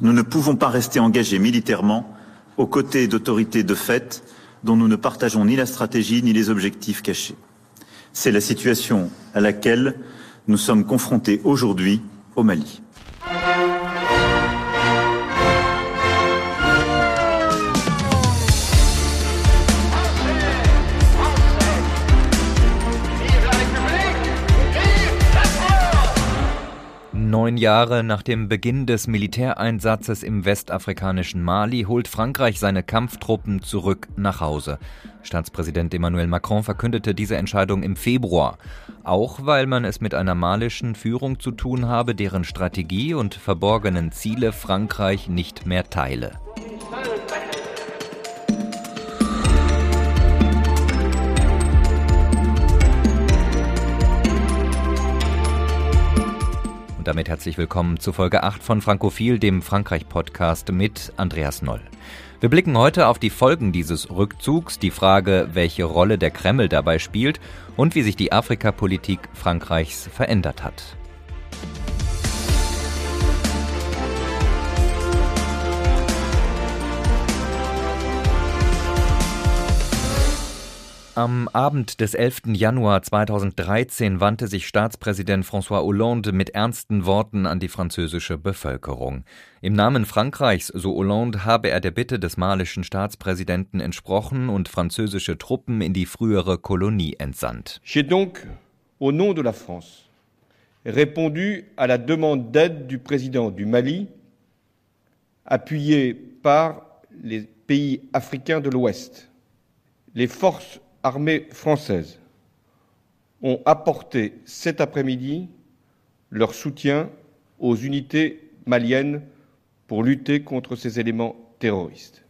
Nous ne pouvons pas rester engagés militairement aux côtés d'autorités de fait dont nous ne partageons ni la stratégie ni les objectifs cachés. C'est la situation à laquelle nous sommes confrontés aujourd'hui au Mali. Neun Jahre nach dem Beginn des Militäreinsatzes im westafrikanischen Mali holt Frankreich seine Kampftruppen zurück nach Hause. Staatspräsident Emmanuel Macron verkündete diese Entscheidung im Februar, auch weil man es mit einer malischen Führung zu tun habe, deren Strategie und verborgenen Ziele Frankreich nicht mehr teile. Damit herzlich willkommen zu Folge 8 von Frankophil, dem Frankreich-Podcast mit Andreas Noll. Wir blicken heute auf die Folgen dieses Rückzugs, die Frage, welche Rolle der Kreml dabei spielt und wie sich die Afrikapolitik Frankreichs verändert hat. Am Abend des 11. Januar 2013 wandte sich Staatspräsident François Hollande mit ernsten Worten an die französische Bevölkerung. Im Namen Frankreichs, so Hollande, habe er der Bitte des malischen Staatspräsidenten entsprochen und französische Truppen in die frühere Kolonie entsandt. J'ai donc, au nom de la France, répondu à la demande d'aide du président du Mali, appuyé par les pays africains de l'Ouest. Les forces armées françaises ont apporté cet après-midi leur soutien aux unités maliennes pour lutter contre ces éléments terroristes.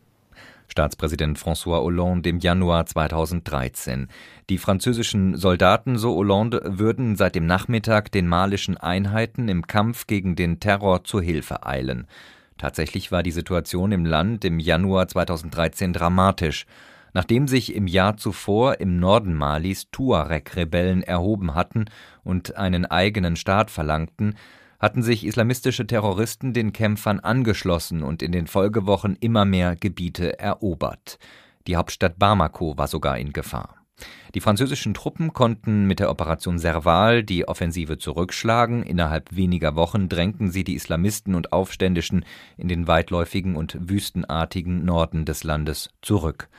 Staatspräsident François Hollande im Januar 2013. Die französischen Soldaten, so Hollande, würden seit dem Nachmittag den malischen Einheiten im Kampf gegen den Terror zur Hilfe eilen. Tatsächlich war die Situation im Land im Januar 2013 dramatisch. Nachdem sich im Jahr zuvor im Norden Malis Tuareg-Rebellen erhoben hatten und einen eigenen Staat verlangten, hatten sich islamistische Terroristen den Kämpfern angeschlossen und in den Folgewochen immer mehr Gebiete erobert. Die Hauptstadt Bamako war sogar in Gefahr. Die französischen Truppen konnten mit der Operation Serval die Offensive zurückschlagen. Innerhalb weniger Wochen drängten sie die Islamisten und Aufständischen in den weitläufigen und wüstenartigen Norden des Landes zurück.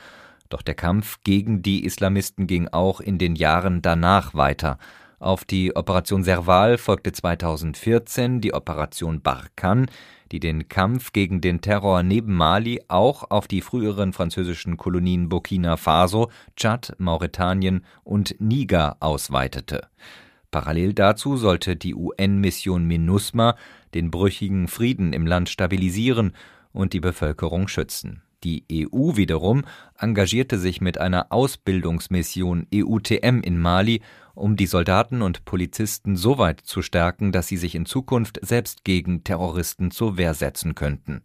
Doch der Kampf gegen die Islamisten ging auch in den Jahren danach weiter. Auf die Operation Serval folgte 2014 die Operation Barkhane, die den Kampf gegen den Terror neben Mali auch auf die früheren französischen Kolonien Burkina Faso, Tschad, Mauretanien und Niger ausweitete. Parallel dazu sollte die UN-Mission MINUSMA den brüchigen Frieden im Land stabilisieren und die Bevölkerung schützen. Die EU wiederum engagierte sich mit einer Ausbildungsmission EUTM in Mali, um die Soldaten und Polizisten so weit zu stärken, dass sie sich in Zukunft selbst gegen Terroristen zur Wehr setzen könnten.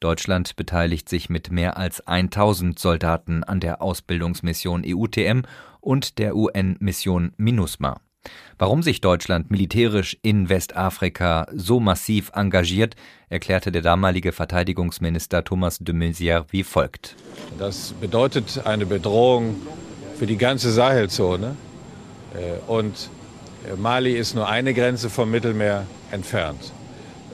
Deutschland beteiligt sich mit mehr als 1000 Soldaten an der Ausbildungsmission EUTM und der UN-Mission MINUSMA. Warum sich Deutschland militärisch in Westafrika so massiv engagiert, erklärte der damalige Verteidigungsminister Thomas de Maizière wie folgt. Das bedeutet eine Bedrohung für die ganze Sahelzone. Äh, und Mali ist nur eine Grenze vom Mittelmeer entfernt.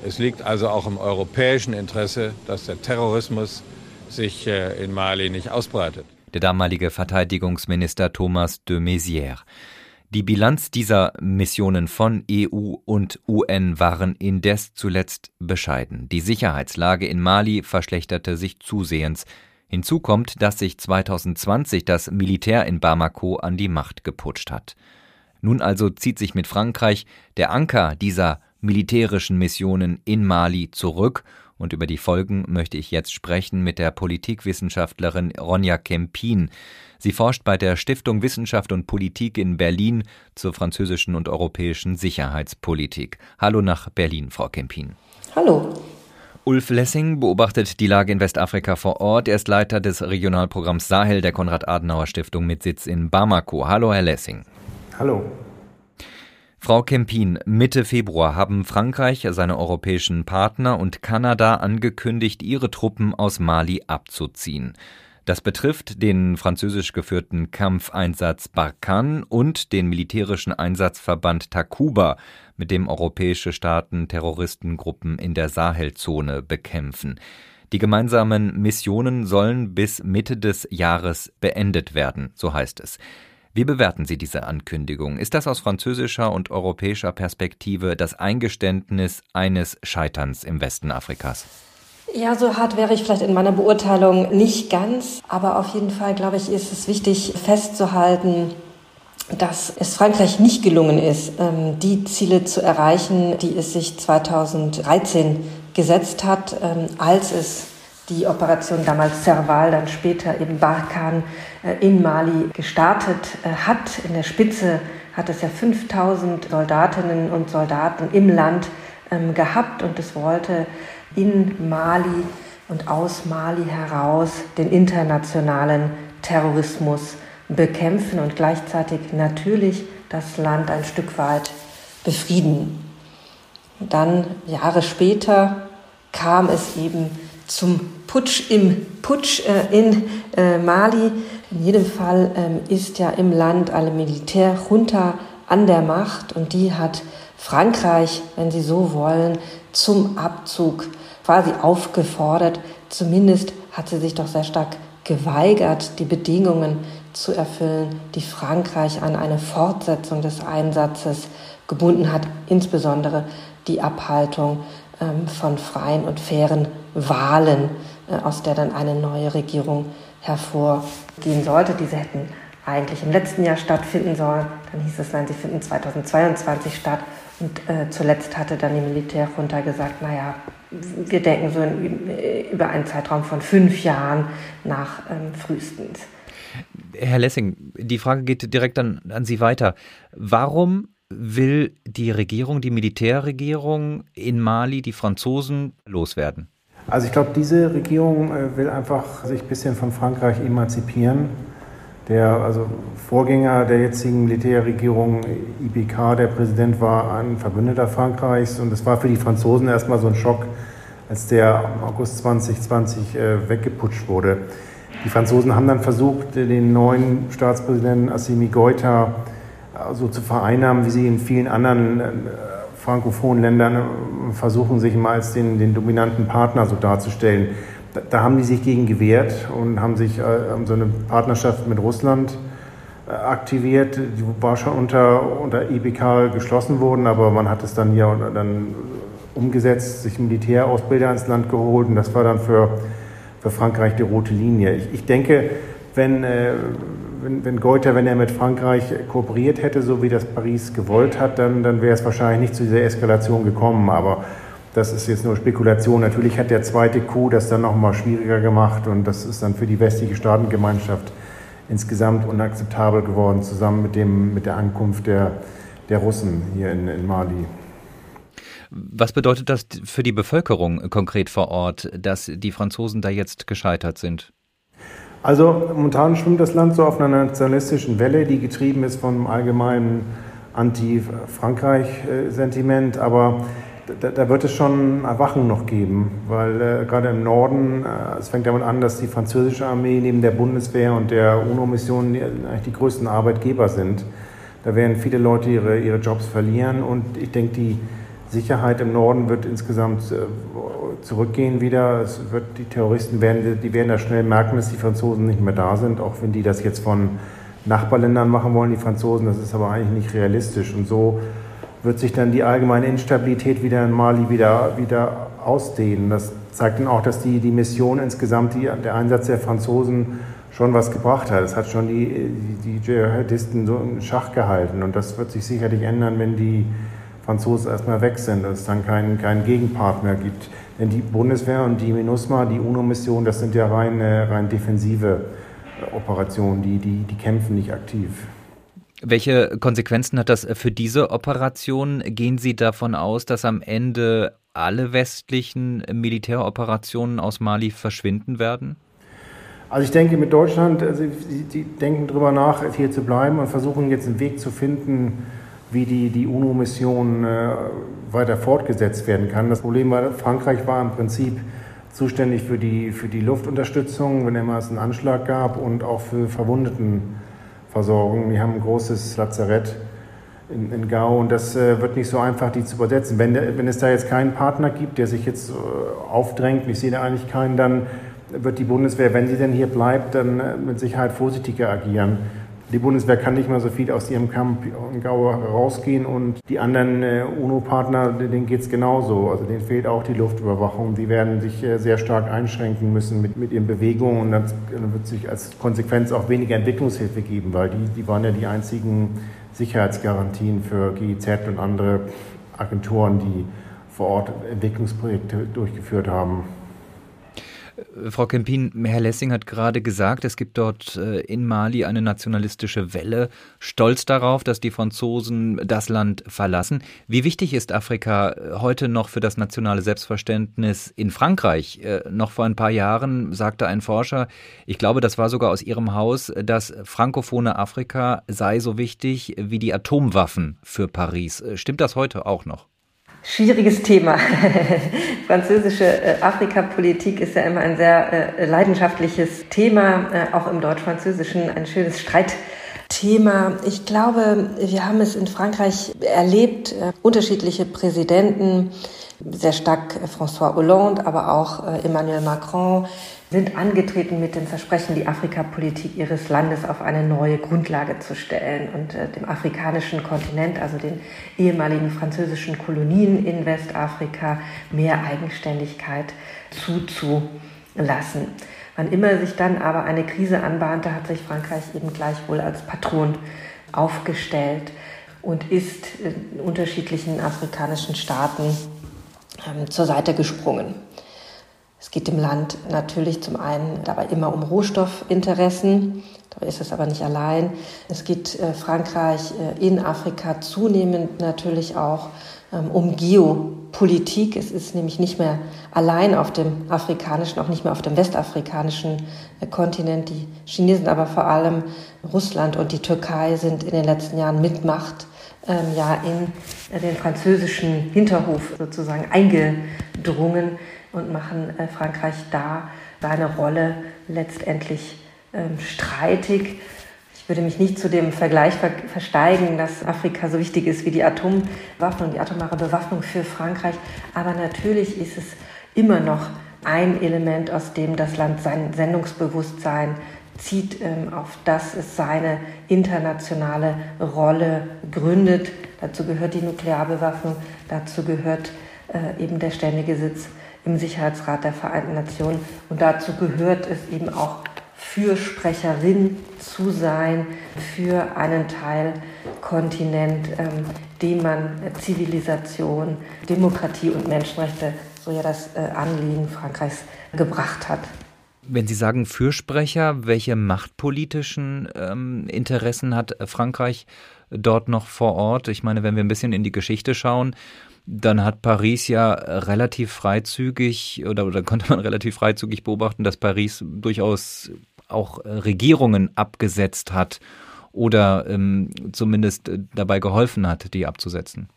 Es liegt also auch im europäischen Interesse, dass der Terrorismus sich äh, in Mali nicht ausbreitet. Der damalige Verteidigungsminister Thomas de Maizière. Die Bilanz dieser Missionen von EU und UN waren indes zuletzt bescheiden. Die Sicherheitslage in Mali verschlechterte sich zusehends. Hinzu kommt, dass sich 2020 das Militär in Bamako an die Macht geputscht hat. Nun also zieht sich mit Frankreich der Anker dieser militärischen Missionen in Mali zurück und über die Folgen möchte ich jetzt sprechen mit der Politikwissenschaftlerin Ronja Kempin. Sie forscht bei der Stiftung Wissenschaft und Politik in Berlin zur französischen und europäischen Sicherheitspolitik. Hallo nach Berlin, Frau Kempin. Hallo. Ulf Lessing beobachtet die Lage in Westafrika vor Ort. Er ist Leiter des Regionalprogramms Sahel der Konrad-Adenauer-Stiftung mit Sitz in Bamako. Hallo, Herr Lessing. Hallo. Frau Kempin, Mitte Februar haben Frankreich, seine europäischen Partner und Kanada angekündigt, ihre Truppen aus Mali abzuziehen. Das betrifft den französisch geführten Kampfeinsatz Barkhane und den militärischen Einsatzverband Takuba, mit dem europäische Staaten Terroristengruppen in der Sahelzone bekämpfen. Die gemeinsamen Missionen sollen bis Mitte des Jahres beendet werden, so heißt es. Wie bewerten Sie diese Ankündigung? Ist das aus französischer und europäischer Perspektive das Eingeständnis eines Scheiterns im Westen Afrikas? Ja, so hart wäre ich vielleicht in meiner Beurteilung nicht ganz, aber auf jeden Fall, glaube ich, ist es wichtig festzuhalten, dass es Frankreich nicht gelungen ist, ähm, die Ziele zu erreichen, die es sich 2013 gesetzt hat, ähm, als es die Operation damals Serval, dann später eben Barkhane äh, in Mali gestartet äh, hat. In der Spitze hat es ja 5000 Soldatinnen und Soldaten im Land ähm, gehabt und es wollte in Mali und aus Mali heraus den internationalen Terrorismus bekämpfen und gleichzeitig natürlich das Land ein Stück weit befrieden. Dann Jahre später kam es eben zum Putsch im Putsch äh, in äh, Mali. In jedem Fall ähm, ist ja im Land eine Militärjunta an der Macht und die hat Frankreich, wenn Sie so wollen, zum Abzug quasi aufgefordert. Zumindest hat sie sich doch sehr stark geweigert, die Bedingungen zu erfüllen, die Frankreich an eine Fortsetzung des Einsatzes gebunden hat, insbesondere die Abhaltung ähm, von freien und fairen Wahlen, äh, aus der dann eine neue Regierung hervorgehen sollte. Diese hätten eigentlich im letzten Jahr stattfinden sollen. Dann hieß es, nein, sie finden 2022 statt. Und äh, zuletzt hatte dann die Militärjunta gesagt, naja, wir denken so in, über einen Zeitraum von fünf Jahren nach ähm, frühestens. Herr Lessing, die Frage geht direkt an, an Sie weiter. Warum will die Regierung, die Militärregierung in Mali, die Franzosen loswerden? Also ich glaube, diese Regierung äh, will einfach sich ein bisschen von Frankreich emanzipieren. Der also Vorgänger der jetzigen Militärregierung, IBK, der Präsident, war ein Verbündeter Frankreichs und es war für die Franzosen erstmal so ein Schock, als der August 2020 äh, weggeputscht wurde. Die Franzosen haben dann versucht, den neuen Staatspräsidenten Assimi Goïta äh, so zu vereinnahmen, wie sie in vielen anderen äh, frankophonen Ländern äh, versuchen, sich mal als den, den dominanten Partner so darzustellen. Da, da, haben die sich gegen gewehrt und haben sich äh, so eine Partnerschaft mit Russland äh, aktiviert. Die war schon unter, unter IBK geschlossen worden, aber man hat es dann hier dann umgesetzt, sich Militärausbilder ins Land geholt und das war dann für, für Frankreich die rote Linie. Ich, ich denke, wenn, äh, wenn, wenn Goethe, wenn er mit Frankreich kooperiert hätte, so wie das Paris gewollt hat, dann, dann wäre es wahrscheinlich nicht zu dieser Eskalation gekommen. Aber das ist jetzt nur Spekulation. Natürlich hat der zweite Coup das dann nochmal schwieriger gemacht und das ist dann für die westliche Staatengemeinschaft insgesamt unakzeptabel geworden, zusammen mit, dem, mit der Ankunft der, der Russen hier in, in Mali. Was bedeutet das für die Bevölkerung konkret vor Ort, dass die Franzosen da jetzt gescheitert sind? Also momentan schwimmt das Land so auf einer nationalistischen Welle, die getrieben ist vom allgemeinen Anti-Frankreich-Sentiment, aber da, da, wird es schon Erwachen noch geben, weil äh, gerade im Norden, äh, es fängt damit an, dass die französische Armee neben der Bundeswehr und der UNO-Mission eigentlich die größten Arbeitgeber sind. Da werden viele Leute ihre, ihre Jobs verlieren und ich denke, die Sicherheit im Norden wird insgesamt äh, zurückgehen wieder. Es wird, die Terroristen werden, die werden da schnell merken, dass die Franzosen nicht mehr da sind, auch wenn die das jetzt von Nachbarländern machen wollen, die Franzosen. Das ist aber eigentlich nicht realistisch. Und so wird sich dann die allgemeine Instabilität wieder in Mali wieder, wieder ausdehnen. Das zeigt dann auch, dass die, die Mission insgesamt, die, der Einsatz der Franzosen schon was gebracht hat. Es hat schon die, die, Dschihadisten so in Schach gehalten. Und das wird sich sicherlich ändern, wenn die Franzosen erstmal weg sind, dass es dann keinen, keinen Gegenpartner gibt. Denn die Bundeswehr und die MINUSMA, die UNO-Mission, das sind ja rein, rein defensive äh, Operationen, die, die, die kämpfen nicht aktiv. Welche Konsequenzen hat das für diese Operation? Gehen Sie davon aus, dass am Ende alle westlichen Militäroperationen aus Mali verschwinden werden? Also ich denke mit Deutschland, also die denken darüber nach, hier zu bleiben und versuchen jetzt einen Weg zu finden, wie die, die UNO-Mission äh, weiter fortgesetzt werden kann. Das Problem war, Frankreich war im Prinzip zuständig für die, für die Luftunterstützung, wenn immer es einen Anschlag gab und auch für Verwundetenversorgung. Wir haben ein großes Lazarett in, in Gao und das äh, wird nicht so einfach, die zu übersetzen. Wenn, wenn es da jetzt keinen Partner gibt, der sich jetzt äh, aufdrängt, ich sehe da eigentlich keinen, dann wird die Bundeswehr, wenn sie denn hier bleibt, dann äh, mit Sicherheit vorsichtiger agieren. Die Bundeswehr kann nicht mal so viel aus ihrem Camp in Gau rausgehen und die anderen äh, UNO-Partner, denen geht es genauso. Also denen fehlt auch die Luftüberwachung. Die werden sich äh, sehr stark einschränken müssen mit, mit ihren Bewegungen und dann, wird sich als Konsequenz auch weniger Entwicklungshilfe geben, weil die, die waren ja die einzigen Sicherheitsgarantien für GIZ und andere Agenturen, die vor Ort Entwicklungsprojekte durchgeführt haben. Äh, Frau Kempin, Herr Lessing hat gerade gesagt, es gibt dort äh, in Mali eine nationalistische Welle. Stolz darauf, dass die Franzosen das Land verlassen. Wie wichtig ist Afrika äh, heute noch für das nationale Selbstverständnis in Frankreich? Noch vor ein paar Jahren sagte ein Forscher, ich glaube, das war sogar aus Ihrem Haus, das frankophone Afrika sei so wichtig wie die Atomwaffen für Paris. Stimmt das heute auch noch? Schwieriges Thema. Französische äh, Afrikapolitik ist ja immer ein sehr äh, leidenschaftliches Thema, äh, auch im Deutsch-Französischen ein schönes Streitthema. Ich glaube, wir haben es in Frankreich erlebt, äh, unterschiedliche Präsidenten, sehr stark äh, François Hollande, aber auch äh, Emmanuel Macron, sind angetreten mit dem Versprechen, die Afrikapolitik ihres Landes auf eine neue Grundlage zu stellen und äh, dem afrikanischen Kontinent, also den ehemaligen französischen Kolonien in Westafrika, mehr Eigenständigkeit zuzulassen. Wann immer sich dann aber eine Krise anbahnte, hat sich Frankreich eben gleichwohl als Patron aufgestellt und ist unterschiedlichen afrikanischen Staaten ähm, zur Seite gesprungen. Es geht dem Land natürlich zum einen dabei immer um Rohstoffinteressen, dabei ist es aber nicht allein. Es geht äh, Frankreich äh, in Afrika zunehmend natürlich auch ähm, um Geopolitik. Es ist nämlich nicht mehr allein auf dem afrikanischen, auch nicht mehr auf dem westafrikanischen äh, Kontinent. Die Chinesen, aber vor allem Russland und die Türkei sind in den letzten Jahren mit Macht ähm, ja in den französischen Hinterhof sozusagen eingedrungen und machen äh, Frankreich da seine Rolle letztendlich ähm, streitig. Ich würde mich nicht zu dem Vergleich versteigen, dass Afrika so wichtig ist wie die Atomwaffen und die atomare Bewaffnung für Frankreich. Aber natürlich ist es immer noch ein Element, aus dem das Land sein Sendungsbewusstsein zieht, ähm, auf das es seine internationale Rolle gründet. Dazu gehört die Nuklearbewaffnung, dazu gehört äh, eben der ständige Sitz im Sicherheitsrat der Vereinten Nationen. Und dazu gehört es eben auch, Fürsprecherin zu sein für einen Teil Kontinent, ähm, dem man Zivilisation, Demokratie und Menschenrechte, so ja das äh, Anliegen Frankreichs, gebracht hat. Wenn Sie sagen Fürsprecher, welche machtpolitischen ähm, Interessen hat Frankreich dort noch vor Ort? Ich meine, wenn wir ein bisschen in die Geschichte schauen, dann hat Paris ja relativ freizügig oder, oder konnte man relativ freizügig beobachten, dass Paris durchaus auch Regierungen abgesetzt hat oder ähm, zumindest dabei geholfen hat, die abzusetzen.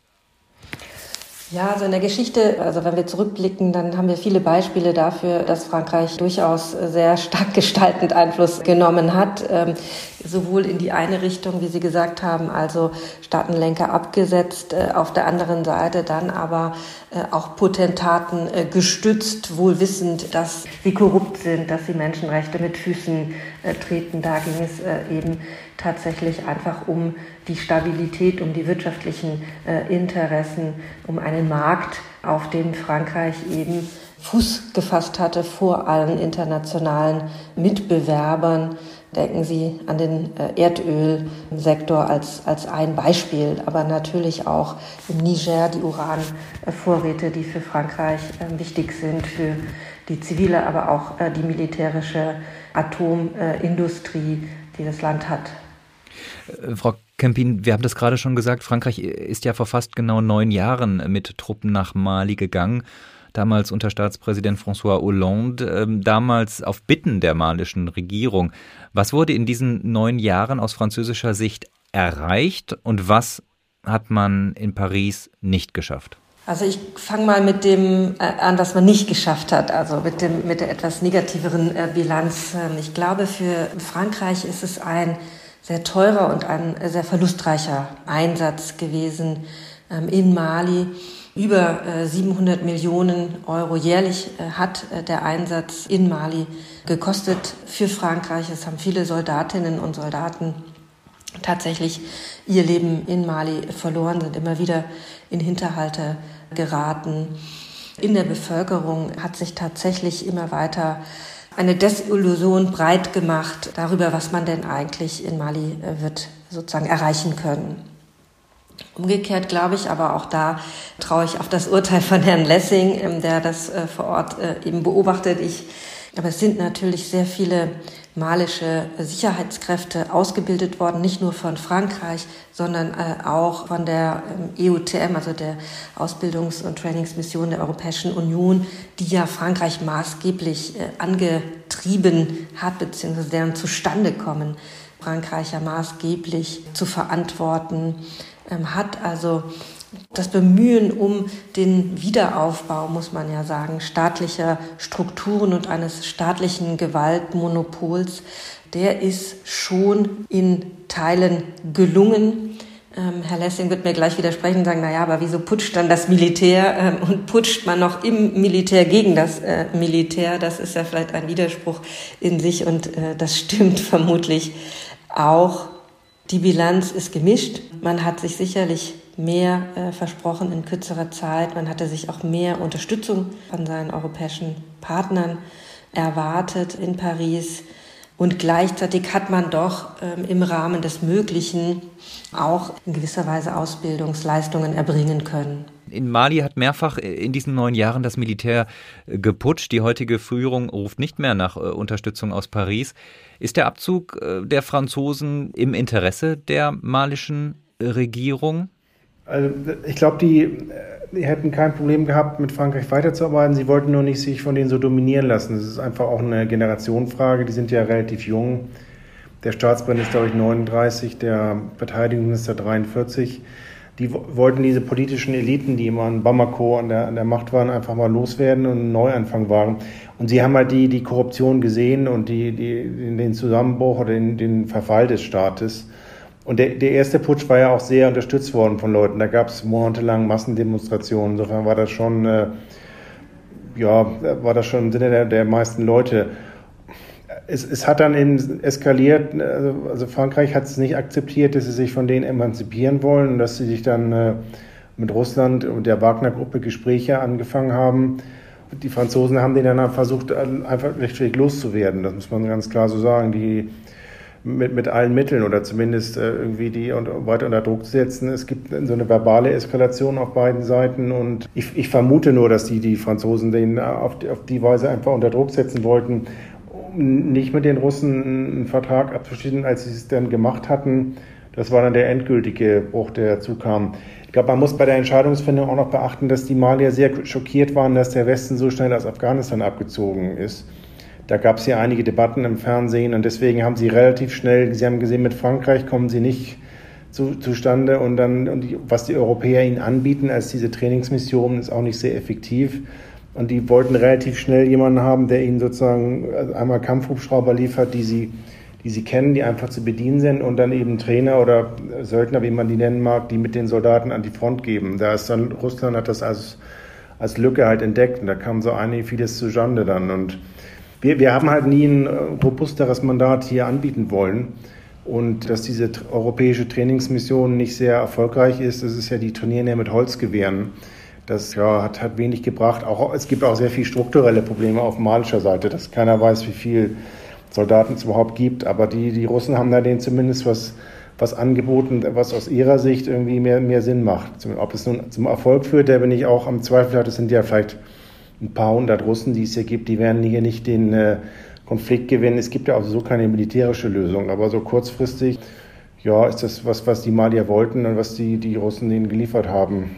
Ja, also in der Geschichte, also wenn wir zurückblicken, dann haben wir viele Beispiele dafür, dass Frankreich durchaus sehr stark gestaltend Einfluss genommen hat, ähm, sowohl in die eine Richtung, wie Sie gesagt haben, also Staatenlenker abgesetzt, äh, auf der anderen Seite dann aber äh, auch Potentaten äh, gestützt, wohl wissend, dass sie korrupt sind, dass sie Menschenrechte mit Füßen treten. Da ging es eben tatsächlich einfach um die Stabilität, um die wirtschaftlichen äh, Interessen, um einen Markt, auf dem Frankreich eben Fuß gefasst hatte vor allen internationalen Mitbewerbern. Denken Sie an den äh, Erdölsektor als, als ein Beispiel, aber natürlich auch im Niger die Uranvorräte, die für Frankreich äh, wichtig sind, für die zivile, aber auch äh, die militärische Atomindustrie, die das Land hat. Äh, Frau Kempin, wir haben das gerade schon gesagt, Frankreich ist ja vor fast genau neun Jahren mit Truppen nach Mali gegangen. Damals unter Staatspräsident François Hollande, ähm, damals auf Bitten der malischen Regierung. Was wurde in diesen neun Jahren aus französischer Sicht erreicht und was hat man in Paris nicht geschafft? Also ich fange mal mit dem äh, an, was man nicht geschafft hat, also mit, dem, mit der etwas negativeren äh, Bilanz. Ähm, ich glaube, für Frankreich ist es ein sehr teurer und ein sehr verlustreicher Einsatz gewesen ähm, in Mali. Über 700 äh, Millionen Euro jährlich äh, hat äh, der Einsatz in Mali gekostet für Frankreich. Es haben viele Soldatinnen und Soldaten tatsächlich ihr Leben in Mali verloren, sind immer wieder in Hinterhalte geraten. In der Bevölkerung hat sich tatsächlich immer weiter eine Desillusion breit gemacht darüber, was man denn eigentlich in Mali wird sozusagen erreichen können. Umgekehrt glaube ich, aber auch da traue ich auf das Urteil von Herrn Lessing, ähm, der das äh, vor Ort äh, eben beobachtet. Ich, aber es sind natürlich sehr viele malische Sicherheitskräfte ausgebildet worden, nicht nur von Frankreich, sondern äh, auch von der EUTM, e also der Ausbildungs- und Trainingsmission der Europäischen Union, die ja Frankreich maßgeblich angetrieben hat, beziehungsweise deren Zustandekommen Frankreich ja maßgeblich zu verantworten ähm, hat. Also das Bemühen um den Wiederaufbau, muss man ja sagen, staatlicher Strukturen und eines staatlichen Gewaltmonopols, der ist schon in Teilen gelungen. Ähm, Herr Lessing wird mir gleich widersprechen und sagen, na ja, aber wieso putscht dann das Militär ähm, und putscht man noch im Militär gegen das äh, Militär? Das ist ja vielleicht ein Widerspruch in sich und äh, das stimmt vermutlich auch. Die Bilanz ist gemischt. Man hat sich sicherlich mehr äh, versprochen in kürzerer Zeit. Man hatte sich auch mehr Unterstützung von seinen europäischen Partnern erwartet in Paris. Und gleichzeitig hat man doch ähm, im Rahmen des Möglichen auch in gewisser Weise Ausbildungsleistungen erbringen können. In Mali hat mehrfach in diesen neun Jahren das Militär äh, geputscht. Die heutige Führung ruft nicht mehr nach äh, Unterstützung aus Paris. Ist der Abzug äh, der Franzosen im Interesse der malischen Regierung? Also ich glaube, die, die, hätten kein Problem gehabt, mit Frankreich weiterzuarbeiten. Sie wollten nur nicht sich von denen so dominieren lassen. Das ist einfach auch eine Generationenfrage. Die sind ja relativ jung. Der Staatspräsident ist, glaube ich, 39, der Verteidigungsminister 43 die wollten diese politischen Eliten, die immer in Bamako an der, an der Macht waren, einfach mal loswerden und einen Neuanfang wagen. Und sie haben halt die, die Korruption gesehen und die, die, den Zusammenbruch oder den, den Verfall des Staates. Und der, der erste Putsch war ja auch sehr unterstützt worden von Leuten. Da gab es monatelang Massendemonstrationen. Insofern war das schon, äh, ja, war das schon im Sinne der, der meisten Leute es, es hat dann in, eskaliert, also, also Frankreich hat es nicht akzeptiert, dass sie sich von denen emanzipieren wollen und dass sie sich dann äh, mit Russland und der Wagner-Gruppe Gespräche angefangen haben. Die Franzosen haben den dann versucht, einfach schlichtweg loszuwerden. Das muss man ganz klar so sagen. Die mit, mit allen Mitteln oder zumindest äh, irgendwie die und, weiter unter Druck zu setzen. Es gibt so eine verbale Eskalation auf beiden Seiten und ich, ich vermute nur, dass die, die Franzosen den auf die, auf die Weise einfach unter Druck setzen wollten nicht mit den Russen einen Vertrag abzuschließen, als sie es dann gemacht hatten. Das war dann der endgültige Bruch, der dazu kam. Ich glaube, man muss bei der Entscheidungsfindung auch noch beachten, dass die Malier sehr schockiert waren, dass der Westen so schnell aus Afghanistan abgezogen ist. Da gab es ja einige Debatten im Fernsehen und deswegen haben sie relativ schnell, sie haben gesehen, mit Frankreich kommen sie nicht zu, zustande und dann, und die, was die Europäer ihnen anbieten als diese Trainingsmission, ist auch nicht sehr effektiv. Und die wollten relativ schnell jemanden haben, der ihnen sozusagen also einmal Kampfhubschrauber liefert, die sie, die sie kennen, die einfach zu bedienen sind und dann eben Trainer oder Söldner, wie man die nennen mag, die mit den Soldaten an die Front geben. Da ist dann, Russland hat das als, als Lücke halt entdeckt und da kam so eine vieles zustande dann. Und wir, wir haben halt nie ein äh, robusteres Mandat hier anbieten wollen. Und dass diese europäische Trainingsmission nicht sehr erfolgreich ist, das ist ja, die trainieren ja mit Holzgewehren. Das ja, hat, hat wenig gebracht. Auch, es gibt auch sehr viele strukturelle Probleme auf malischer Seite, dass keiner weiß, wie viel Soldaten es überhaupt gibt. Aber die, die Russen haben da denen zumindest was, was angeboten, was aus ihrer Sicht irgendwie mehr, mehr Sinn macht. Ob es nun zum Erfolg führt, da bin ich auch am Zweifel. Es sind ja vielleicht ein paar hundert Russen, die es hier gibt, die werden hier nicht den äh, Konflikt gewinnen. Es gibt ja auch so keine militärische Lösung. Aber so kurzfristig ja, ist das was, was die Malier wollten und was die, die Russen denen geliefert haben.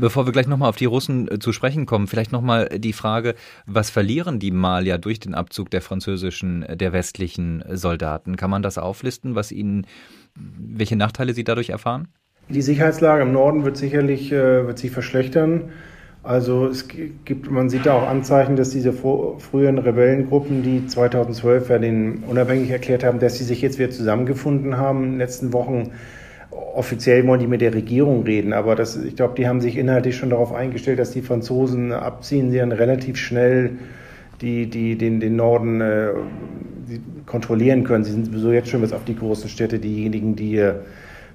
Bevor wir gleich nochmal auf die Russen äh, zu sprechen kommen, vielleicht nochmal die Frage, was verlieren die Malier durch den Abzug der französischen, äh, der westlichen Soldaten? Kann man das auflisten, was ihnen, welche Nachteile sie dadurch erfahren? Die Sicherheitslage im Norden wird sicherlich wird sich verschlechtern. Also es gibt, man sieht da auch Anzeichen, dass diese früheren Rebellengruppen, die 2012 ja den unabhängig erklärt haben, dass sie sich jetzt wieder zusammengefunden haben in den letzten Wochen. Offiziell wollen die mit der Regierung reden, aber das, ich glaube, die haben sich inhaltlich schon darauf eingestellt, dass die Franzosen abziehen. Sie dann relativ schnell die, die den, den Norden äh, kontrollieren können. Sie sind sowieso jetzt schon bis auf die großen Städte diejenigen, die,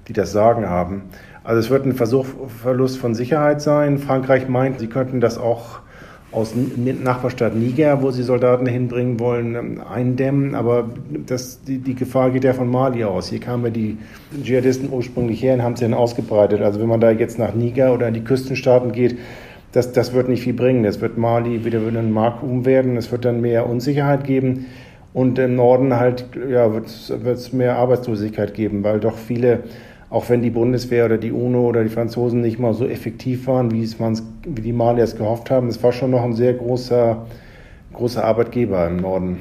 die das Sagen haben. Also es wird ein Versuch, Verlust von Sicherheit sein. Frankreich meint, sie könnten das auch aus Nachbarstadt Niger, wo sie Soldaten hinbringen wollen, ähm, eindämmen. Aber das, die, die Gefahr geht ja von Mali aus. Hier kamen ja die Dschihadisten ursprünglich her und haben sie dann ausgebreitet. Also wenn man da jetzt nach Niger oder in die Küstenstaaten geht, das, das wird nicht viel bringen. Es wird Mali wieder ein Markum werden. Es wird dann mehr Unsicherheit geben. Und im Norden halt, ja, wird es mehr Arbeitslosigkeit geben, weil doch viele auch wenn die Bundeswehr oder die UNO oder die Franzosen nicht mal so effektiv waren, wie, es wie die Maliers gehofft haben. Es war schon noch ein sehr großer, großer Arbeitgeber im Norden.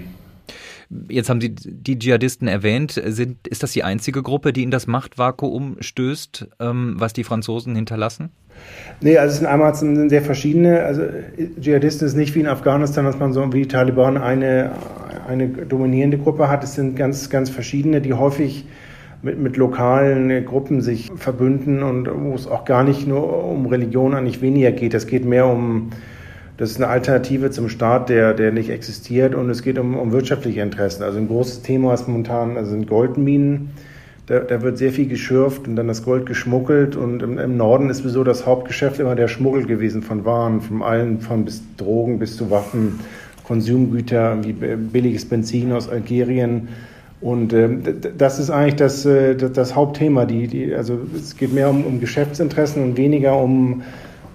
Jetzt haben Sie die Dschihadisten erwähnt. Sind, ist das die einzige Gruppe, die in das Machtvakuum stößt, ähm, was die Franzosen hinterlassen? Nee, also es sind einmal sind sehr verschiedene. Also Dschihadisten ist nicht wie in Afghanistan, dass man so wie die Taliban eine, eine dominierende Gruppe hat. Es sind ganz, ganz verschiedene, die häufig mit, mit lokalen Gruppen sich verbünden und wo es auch gar nicht nur um Religion eigentlich weniger geht. Es geht mehr um, das ist eine Alternative zum Staat, der, der nicht existiert und es geht um, um wirtschaftliche Interessen. Also ein großes Thema ist momentan also sind Goldminen. Da, da wird sehr viel geschürft und dann das Gold geschmuggelt und im, im Norden ist sowieso das Hauptgeschäft immer der Schmuggel gewesen von Waren, von allen, von bis Drogen bis zu Waffen, Konsumgüter, wie billiges Benzin aus Algerien und ähm, das ist eigentlich das, äh, das Hauptthema. Die, die, also es geht mehr um, um Geschäftsinteressen und weniger um,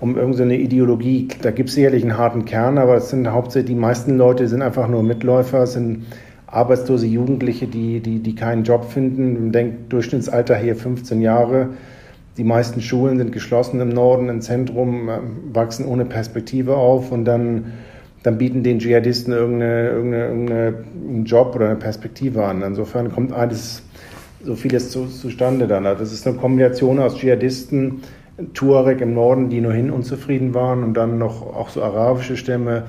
um irgendeine Ideologie. Da gibt es sicherlich einen harten Kern, aber es sind hauptsächlich die meisten Leute sind einfach nur Mitläufer, sind arbeitslose Jugendliche, die, die, die keinen Job finden. Man denkt, Durchschnittsalter hier 15 Jahre. Die meisten Schulen sind geschlossen im Norden, im Zentrum, äh, wachsen ohne Perspektive auf und dann dann bieten den Dschihadisten irgendeine, irgendeine, irgendeinen Job oder eine Perspektive an. Insofern kommt alles, so vieles zu, zustande dann. Also das ist eine Kombination aus Dschihadisten, Tuareg im Norden, die nur hin unzufrieden waren und dann noch auch so arabische Stämme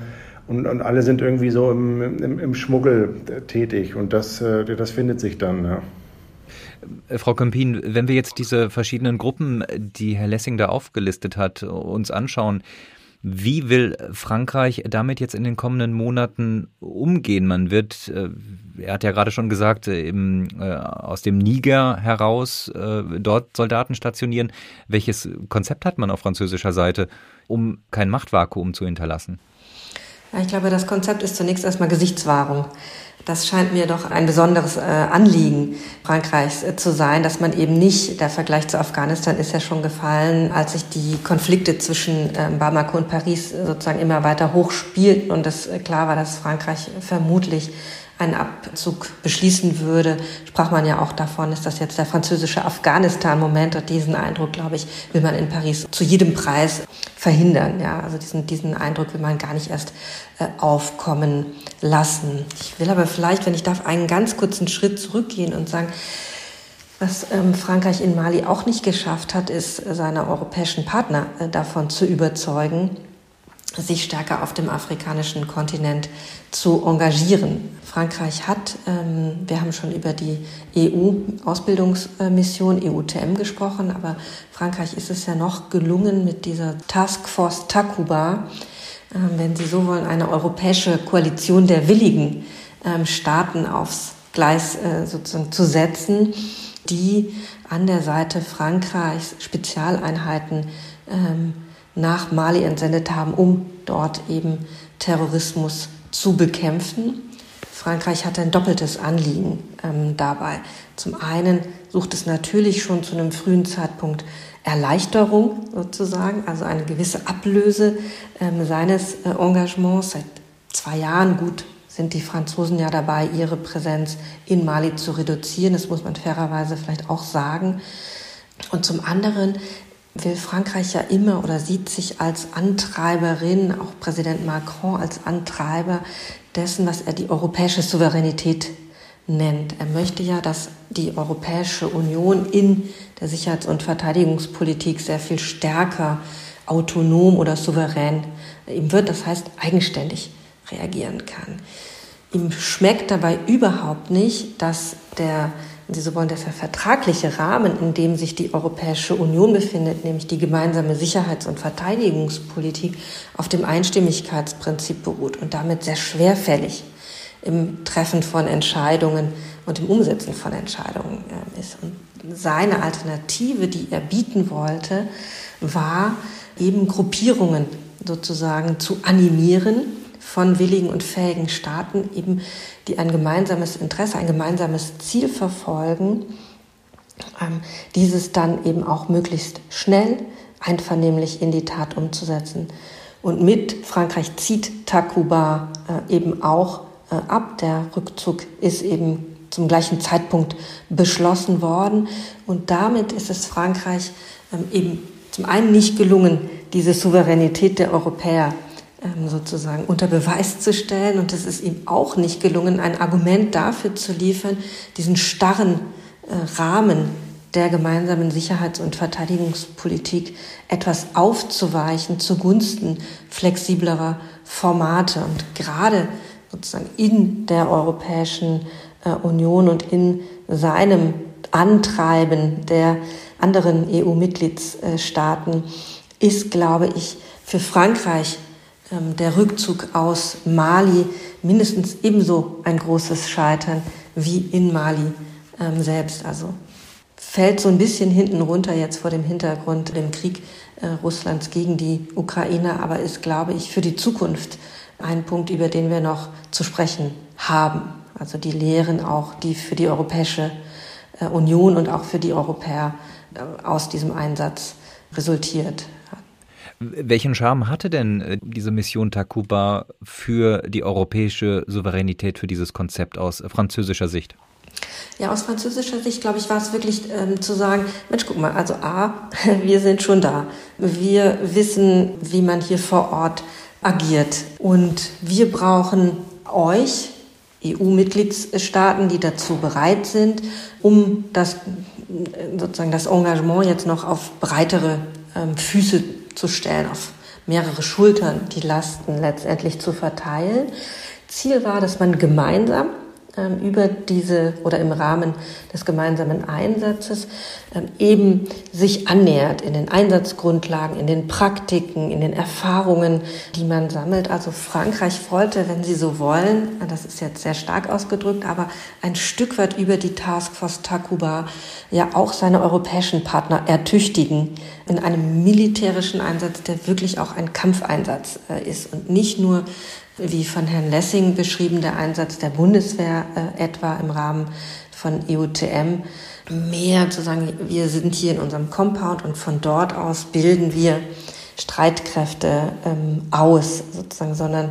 und, und alle sind irgendwie so im, im, im Schmuggel tätig und das, äh, das findet sich dann. Ja. Äh, Frau Kempin, wenn wir jetzt diese verschiedenen Gruppen, die Herr Lessing da aufgelistet hat, uns anschauen, wie will Frankreich damit jetzt in den kommenden Monaten umgehen? Man wird, äh, er hat ja gerade schon gesagt, äh, im, äh, aus dem Niger heraus dort Soldaten stationieren. Welches Konzept hat man auf französischer Seite, um kein Machtvakuum zu hinterlassen? Ich glaube, das Konzept ist zunächst erstmal Gesichtswahrung. Das scheint mir doch ein besonderes äh, Anliegen Frankreichs äh, zu sein, dass man eben nicht, der Vergleich zu Afghanistan ist ja schon gefallen, als sich die Konflikte zwischen äh, Bamako und Paris sozusagen immer weiter hochspielten und es äh, klar war, dass Frankreich vermutlich einen Abzug beschließen würde, sprach man ja auch davon, ist das jetzt der französische Afghanistan-Moment und diesen Eindruck, glaube ich, will man in Paris zu jedem Preis verhindern. Ja, also diesen, diesen Eindruck will man gar nicht erst äh, aufkommen lassen. Ich will aber vielleicht, wenn ich darf, einen ganz kurzen Schritt zurückgehen und sagen, was ähm, Frankreich in Mali auch nicht geschafft hat, ist, seine europäischen Partner äh, davon zu überzeugen, sich stärker auf dem afrikanischen Kontinent zu engagieren. Frankreich hat, ähm, wir haben schon über die EU-Ausbildungsmission EUTM gesprochen, aber Frankreich ist es ja noch gelungen mit dieser Taskforce Takuba, äh, wenn Sie so wollen, eine europäische Koalition der willigen ähm, Staaten aufs Gleis äh, sozusagen zu setzen, die an der Seite Frankreichs Spezialeinheiten ähm, nach Mali entsendet haben, um dort eben Terrorismus zu bekämpfen. Frankreich hatte ein doppeltes Anliegen ähm, dabei. Zum einen sucht es natürlich schon zu einem frühen Zeitpunkt Erleichterung sozusagen, also eine gewisse Ablöse ähm, seines äh, Engagements. Seit zwei Jahren gut sind die Franzosen ja dabei, ihre Präsenz in Mali zu reduzieren. Das muss man fairerweise vielleicht auch sagen. Und zum anderen will Frankreich ja immer oder sieht sich als Antreiberin, auch Präsident Macron als Antreiber dessen, was er die europäische Souveränität nennt. Er möchte ja, dass die Europäische Union in der Sicherheits- und Verteidigungspolitik sehr viel stärker autonom oder souverän ihm wird, das heißt eigenständig reagieren kann. Ihm schmeckt dabei überhaupt nicht, dass der, wenn Sie so wollen, dass der vertragliche Rahmen, in dem sich die Europäische Union befindet, nämlich die gemeinsame Sicherheits- und Verteidigungspolitik, auf dem Einstimmigkeitsprinzip beruht und damit sehr schwerfällig im Treffen von Entscheidungen und im Umsetzen von Entscheidungen äh, ist. Und seine Alternative, die er bieten wollte, war eben Gruppierungen sozusagen zu animieren von willigen und fähigen Staaten, eben die ein gemeinsames Interesse, ein gemeinsames Ziel verfolgen, ähm, dieses dann eben auch möglichst schnell einvernehmlich in die Tat umzusetzen. Und mit Frankreich zieht Takuba äh, eben auch äh, ab. Der Rückzug ist eben zum gleichen Zeitpunkt beschlossen worden. Und damit ist es Frankreich ähm, eben zum einen nicht gelungen, diese Souveränität der Europäer sozusagen unter Beweis zu stellen. Und es ist ihm auch nicht gelungen, ein Argument dafür zu liefern, diesen starren äh, Rahmen der gemeinsamen Sicherheits- und Verteidigungspolitik etwas aufzuweichen zugunsten flexiblerer Formate. Und gerade sozusagen in der Europäischen äh, Union und in seinem Antreiben der anderen EU-Mitgliedsstaaten ist, glaube ich, für Frankreich ähm, der Rückzug aus Mali mindestens ebenso ein großes Scheitern wie in Mali ähm, selbst. Also fällt so ein bisschen hinten runter jetzt vor dem Hintergrund dem Krieg äh, Russlands gegen die Ukraine, aber ist, glaube ich, für die Zukunft ein Punkt, über den wir noch zu sprechen haben. Also die Lehren auch, die für die Europäische äh, Union und auch für die Europäer äh, aus diesem Einsatz resultiert. Welchen Charme hatte denn äh, diese Mission Takuba für die europäische Souveränität, für dieses Konzept aus französischer Sicht? Ja, aus französischer Sicht, glaube ich, war es wirklich ähm, zu sagen, Mensch, guck mal, also A, wir sind schon da. Wir wissen, wie man hier vor Ort agiert. Und wir brauchen euch, EU-Mitgliedstaaten, die dazu bereit sind, um das, sozusagen das Engagement jetzt noch auf breitere ähm, Füße zu stellen, auf mehrere Schultern die Lasten letztendlich zu verteilen. Ziel war, dass man gemeinsam über diese oder im Rahmen des gemeinsamen Einsatzes ähm, eben sich annähert in den Einsatzgrundlagen, in den Praktiken, in den Erfahrungen, die man sammelt. Also Frankreich wollte, wenn Sie so wollen, das ist jetzt sehr stark ausgedrückt, aber ein Stück weit über die Taskforce Takuba ja auch seine europäischen Partner ertüchtigen in einem militärischen Einsatz, der wirklich auch ein Kampfeinsatz äh, ist und nicht nur wie von Herrn Lessing beschrieben, der Einsatz der Bundeswehr äh, etwa im Rahmen von EUTM, mehr zu sagen, wir sind hier in unserem Compound und von dort aus bilden wir Streitkräfte ähm, aus, sozusagen, sondern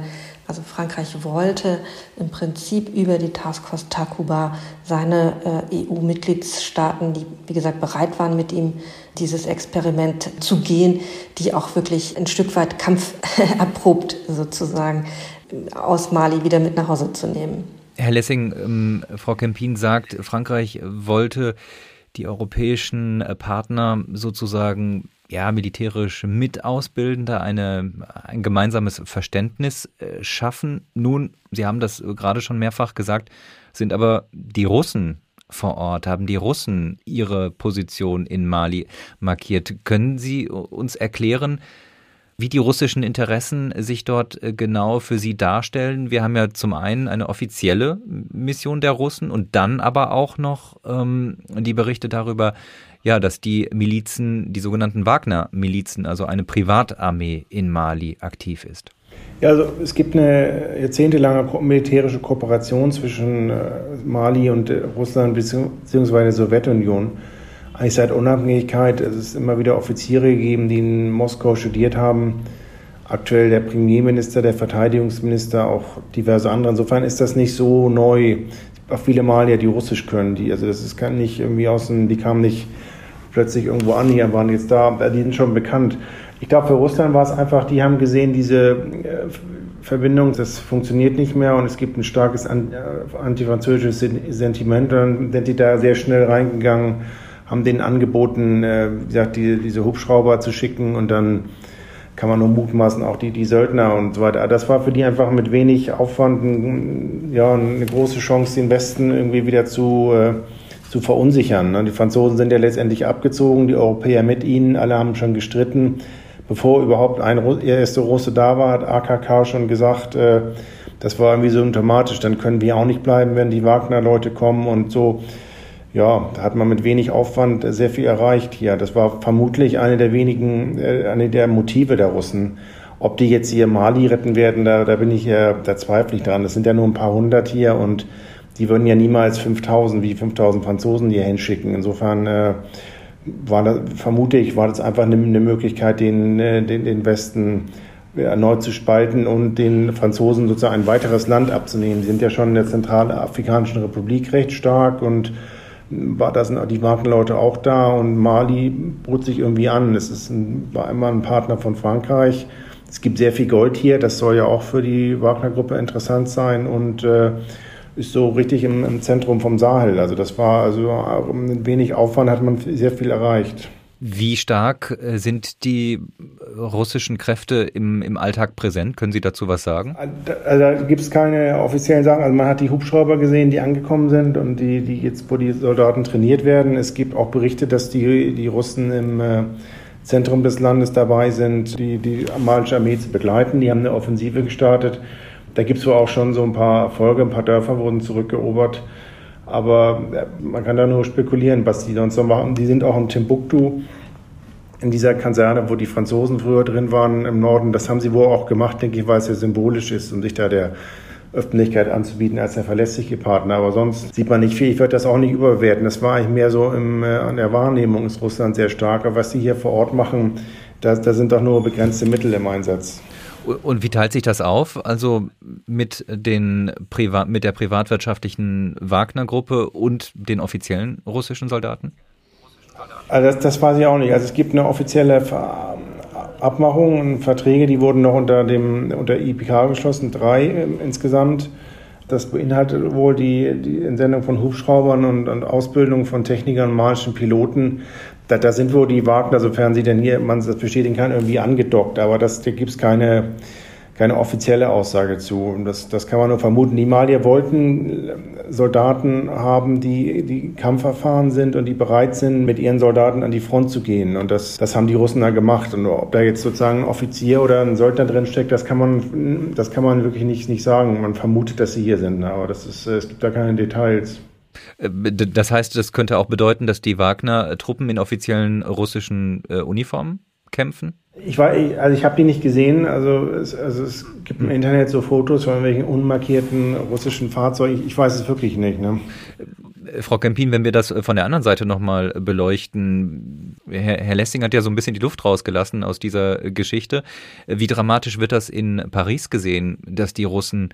also Frankreich wollte im Prinzip über die Taskforce Takuba seine äh, EU-Mitgliedstaaten, die wie gesagt bereit waren, mit ihm dieses Experiment zu gehen, die auch wirklich ein Stück weit kampferprobt sozusagen aus Mali wieder mit nach Hause zu nehmen. Herr Lessing, ähm, Frau Kempin sagt, Frankreich wollte die europäischen äh, Partner sozusagen ja, militärisch mit ausbilden, da eine, ein gemeinsames Verständnis äh, schaffen. Nun, Sie haben das gerade schon mehrfach gesagt, sind aber die Russen vor Ort, haben die Russen ihre Position in Mali markiert. Können Sie uns erklären, wie die russischen Interessen sich dort äh, genau für sie darstellen. Wir haben ja zum einen eine offizielle Mission der Russen und dann aber auch noch ähm, die Berichte darüber, ja, dass die Milizen, die sogenannten Wagner-Milizen, also eine Privatarmee in Mali aktiv ist. Ja, also es gibt eine jahrzehntelange militärische Kooperation zwischen äh, Mali und äh, Russland bzw. der Sowjetunion eigentlich seit Unabhängigkeit. Es ist immer wieder Offiziere gegeben, die in Moskau studiert haben. Aktuell der Premierminister, der Verteidigungsminister, auch diverse andere. Insofern ist das nicht so neu. Auch viele Malier, die Russisch können, die, also das ist kann nicht irgendwie aus dem, die kamen nicht plötzlich irgendwo an hier, waren jetzt da, die sind schon bekannt. Ich glaube, für Russland war es einfach, die haben gesehen, diese äh, Verbindung, das funktioniert nicht mehr und es gibt ein starkes äh, antifranzösisches Sentiment. Dann sind die da sehr schnell reingegangen, haben denen angeboten, äh, wie gesagt, die, diese Hubschrauber zu schicken und dann kann man nur mutmaßen, auch die, die Söldner und so weiter. Das war für die einfach mit wenig Aufwand ein, ja, eine große Chance, den Westen irgendwie wieder zu, äh, zu verunsichern. Ne? Die Franzosen sind ja letztendlich abgezogen, die Europäer mit ihnen, alle haben schon gestritten. Bevor überhaupt ein erster Russe da war, hat AKK schon gesagt, äh, das war irgendwie symptomatisch, dann können wir auch nicht bleiben, wenn die Wagner-Leute kommen und so ja, da hat man mit wenig Aufwand sehr viel erreicht hier. Das war vermutlich eine der wenigen, äh, eine der Motive der Russen. Ob die jetzt hier Mali retten werden, da, da bin ich ja, da zweifle ich dran. Das sind ja nur ein paar hundert hier und die würden ja niemals 5000 wie 5000 Franzosen hier hinschicken. Insofern äh, war das, vermute ich, war das einfach eine, eine Möglichkeit, den, äh, den, den Westen erneut zu spalten und den Franzosen sozusagen ein weiteres Land abzunehmen. Sie sind ja schon in der Zentralafrikanischen Republik recht stark und war das die Wagner-Leute auch da und Mali bot sich irgendwie an. Es ist ein, war immer ein Partner von Frankreich. Es gibt sehr viel Gold hier, das soll ja auch für die Wagner-Gruppe interessant sein und äh, ist so richtig im, im, Zentrum vom Sahel. Also das war also mit wenig Aufwand hat man sehr viel erreicht. Wie stark äh, sind die russischen Kräfte im, im Alltag präsent? Können Sie dazu was sagen? Also da gibt es keine offiziellen Sachen. Also man hat die Hubschrauber gesehen, die angekommen sind und die, die jetzt, wo die Soldaten trainiert werden. Es gibt auch Berichte, dass die, die Russen im äh, Zentrum des Landes dabei sind, die, die malische Armee zu begleiten. Die haben eine Offensive gestartet. Da gibt es wohl auch schon so ein paar Erfolge. Ein paar Dörfer wurden zurückerobert. Aber man kann da nur spekulieren, was die sonst noch machen. Die sind auch in Timbuktu, in dieser Kaserne, wo die Franzosen früher drin waren im Norden. Das haben sie wohl auch gemacht, denke ich, weil es ja symbolisch ist, um sich da der Öffentlichkeit anzubieten als der verlässliche Partner. Aber sonst sieht man nicht viel. Ich würde das auch nicht überwerten. Das war eigentlich mehr so im, äh, an der Wahrnehmung ist Russland sehr stark. Aber was sie hier vor Ort machen, da, da sind doch nur begrenzte Mittel im Einsatz. Und wie teilt sich das auf? Also mit, den Priva mit der privatwirtschaftlichen Wagner-Gruppe und den offiziellen russischen Soldaten? Also das, das weiß ich auch nicht. Also es gibt eine offizielle Abmachung und Verträge, die wurden noch unter dem unter IPK geschlossen, drei insgesamt. Das beinhaltet wohl die, die Entsendung von Hubschraubern und, und Ausbildung von Technikern und malischen Piloten. Da, da sind wohl die Wagner, sofern sie denn hier, man das bestätigen kann, irgendwie angedockt. Aber das, da gibt es keine, keine offizielle Aussage zu. Das, das kann man nur vermuten. Die Malier wollten Soldaten haben, die, die kampferfahren sind und die bereit sind, mit ihren Soldaten an die Front zu gehen. Und das, das haben die Russen da gemacht. Und ob da jetzt sozusagen ein Offizier oder ein Söldner drin steckt, das kann man, das kann man wirklich nicht, nicht sagen. Man vermutet, dass sie hier sind. Aber das ist, es gibt da keine Details. Äh, das heißt, das könnte auch bedeuten, dass die Wagner-Truppen in offiziellen russischen äh, Uniformen kämpfen? Ich war, also ich habe die nicht gesehen. Also es, also es gibt im Internet so Fotos von welchen unmarkierten russischen Fahrzeugen. Ich, weiß es wirklich nicht. Ne? Äh, Frau Kempin, wenn wir das von der anderen Seite nochmal beleuchten, Herr, Herr Lessing hat ja so ein bisschen die Luft rausgelassen aus dieser Geschichte. Wie dramatisch wird das in Paris gesehen, dass die Russen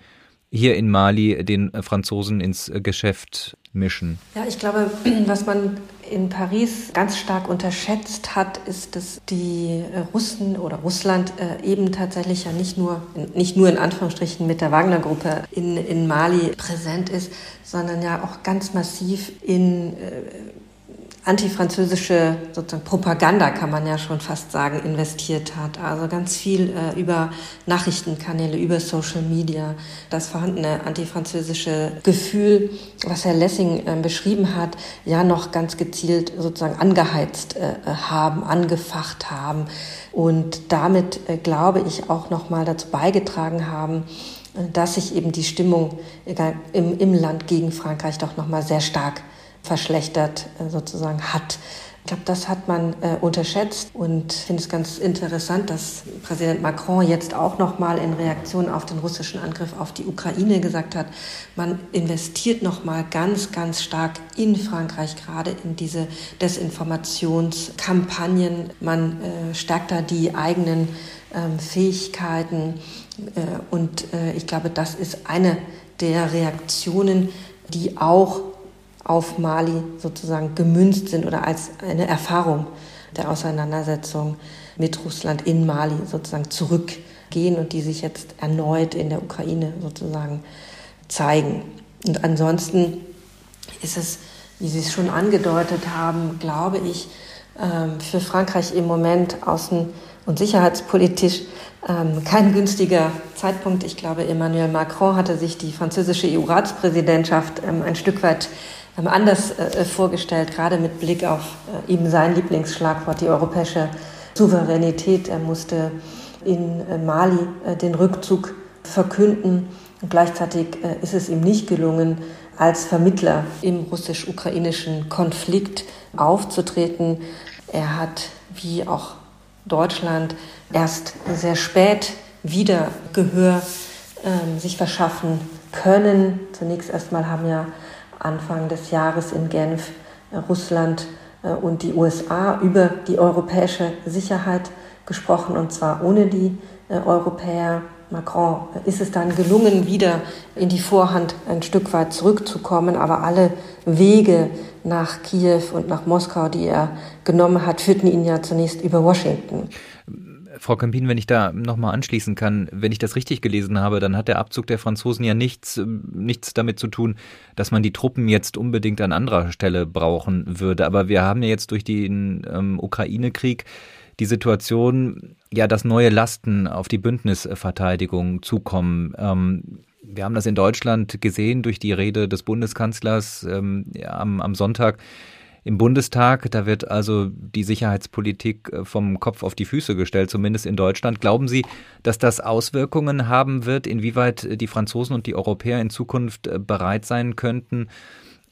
hier in Mali den Franzosen ins Geschäft mischen? Ja, ich glaube, was man in Paris ganz stark unterschätzt hat, ist, dass die äh, Russen oder Russland äh, eben tatsächlich ja nicht nur, nicht nur in Anführungsstrichen mit der Wagner-Gruppe in, in Mali präsent ist, sondern ja auch ganz massiv in äh, antifranzösische sozusagen Propaganda, kann man ja schon fast sagen, investiert hat. Also ganz viel äh, über Nachrichtenkanäle, über Social Media. Das vorhandene antifranzösische Gefühl, was Herr Lessing äh, beschrieben hat, ja noch ganz gezielt sozusagen angeheizt äh, haben, angefacht haben und damit, äh, glaube ich, auch noch mal dazu beigetragen haben, äh, dass sich eben die Stimmung im, im Land gegen Frankreich doch noch mal sehr stark verschlechtert äh, sozusagen hat. Ich glaube, das hat man äh, unterschätzt und finde es ganz interessant, dass Präsident Macron jetzt auch noch mal in Reaktion auf den russischen Angriff auf die Ukraine gesagt hat, man investiert noch mal ganz, ganz stark in Frankreich gerade in diese Desinformationskampagnen. Man äh, stärkt da die eigenen ähm, Fähigkeiten äh, und äh, ich glaube, das ist eine der Reaktionen, die auch auf Mali sozusagen gemünzt sind oder als eine Erfahrung der Auseinandersetzung mit Russland in Mali sozusagen zurück gehen und die sich jetzt erneut in der Ukraine sozusagen zeigen. Und ansonsten ist es, wie Sie es schon angedeutet haben, glaube ich, ähm, für Frankreich im Moment außen- und sicherheitspolitisch ähm, kein günstiger Zeitpunkt. Ich glaube, Emmanuel Macron hatte sich die französische EU-Ratspräsidentschaft ähm, ein Stück weit anders äh, vorgestellt, gerade mit Blick auf äh, eben sein Lieblingsschlagwort, die europäische Souveränität. Er musste in äh, Mali den Rückzug verkünden. Und gleichzeitig ist es ihm nicht gelungen, als Vermittler im russisch-ukrainischen Konflikt aufzutreten. Er hat, wie auch Deutschland, erst sehr spät wieder Gehör äh, sich verschaffen können. Zunächst erstmal haben ja Anfang des Jahres in Genf äh, Russland äh, und die USA über die europäische Sicherheit gesprochen, und zwar ohne die äh, Europäer. Macron ist es dann gelungen, wieder in die Vorhand ein Stück weit zurückzukommen, aber alle Wege nach Kiew und nach Moskau, die er genommen hat, führten ihn ja zunächst über Washington. Frau Campin, wenn ich da nochmal anschließen kann, wenn ich das richtig gelesen habe, dann hat der Abzug der Franzosen ja nichts, nichts damit zu tun, dass man die Truppen jetzt unbedingt an anderer Stelle brauchen würde. Aber wir haben ja jetzt durch den ähm, Ukraine-Krieg die Situation, ja, dass neue Lasten auf die Bündnisverteidigung zukommen. Ähm, wir haben das in Deutschland gesehen durch die Rede des Bundeskanzlers ähm, ja, am, am Sonntag im Bundestag. Da wird also die Sicherheitspolitik äh, vom Kopf auf die Füße gestellt, zumindest in Deutschland. Glauben Sie, dass das Auswirkungen haben wird, inwieweit die Franzosen und die Europäer in Zukunft äh, bereit sein könnten,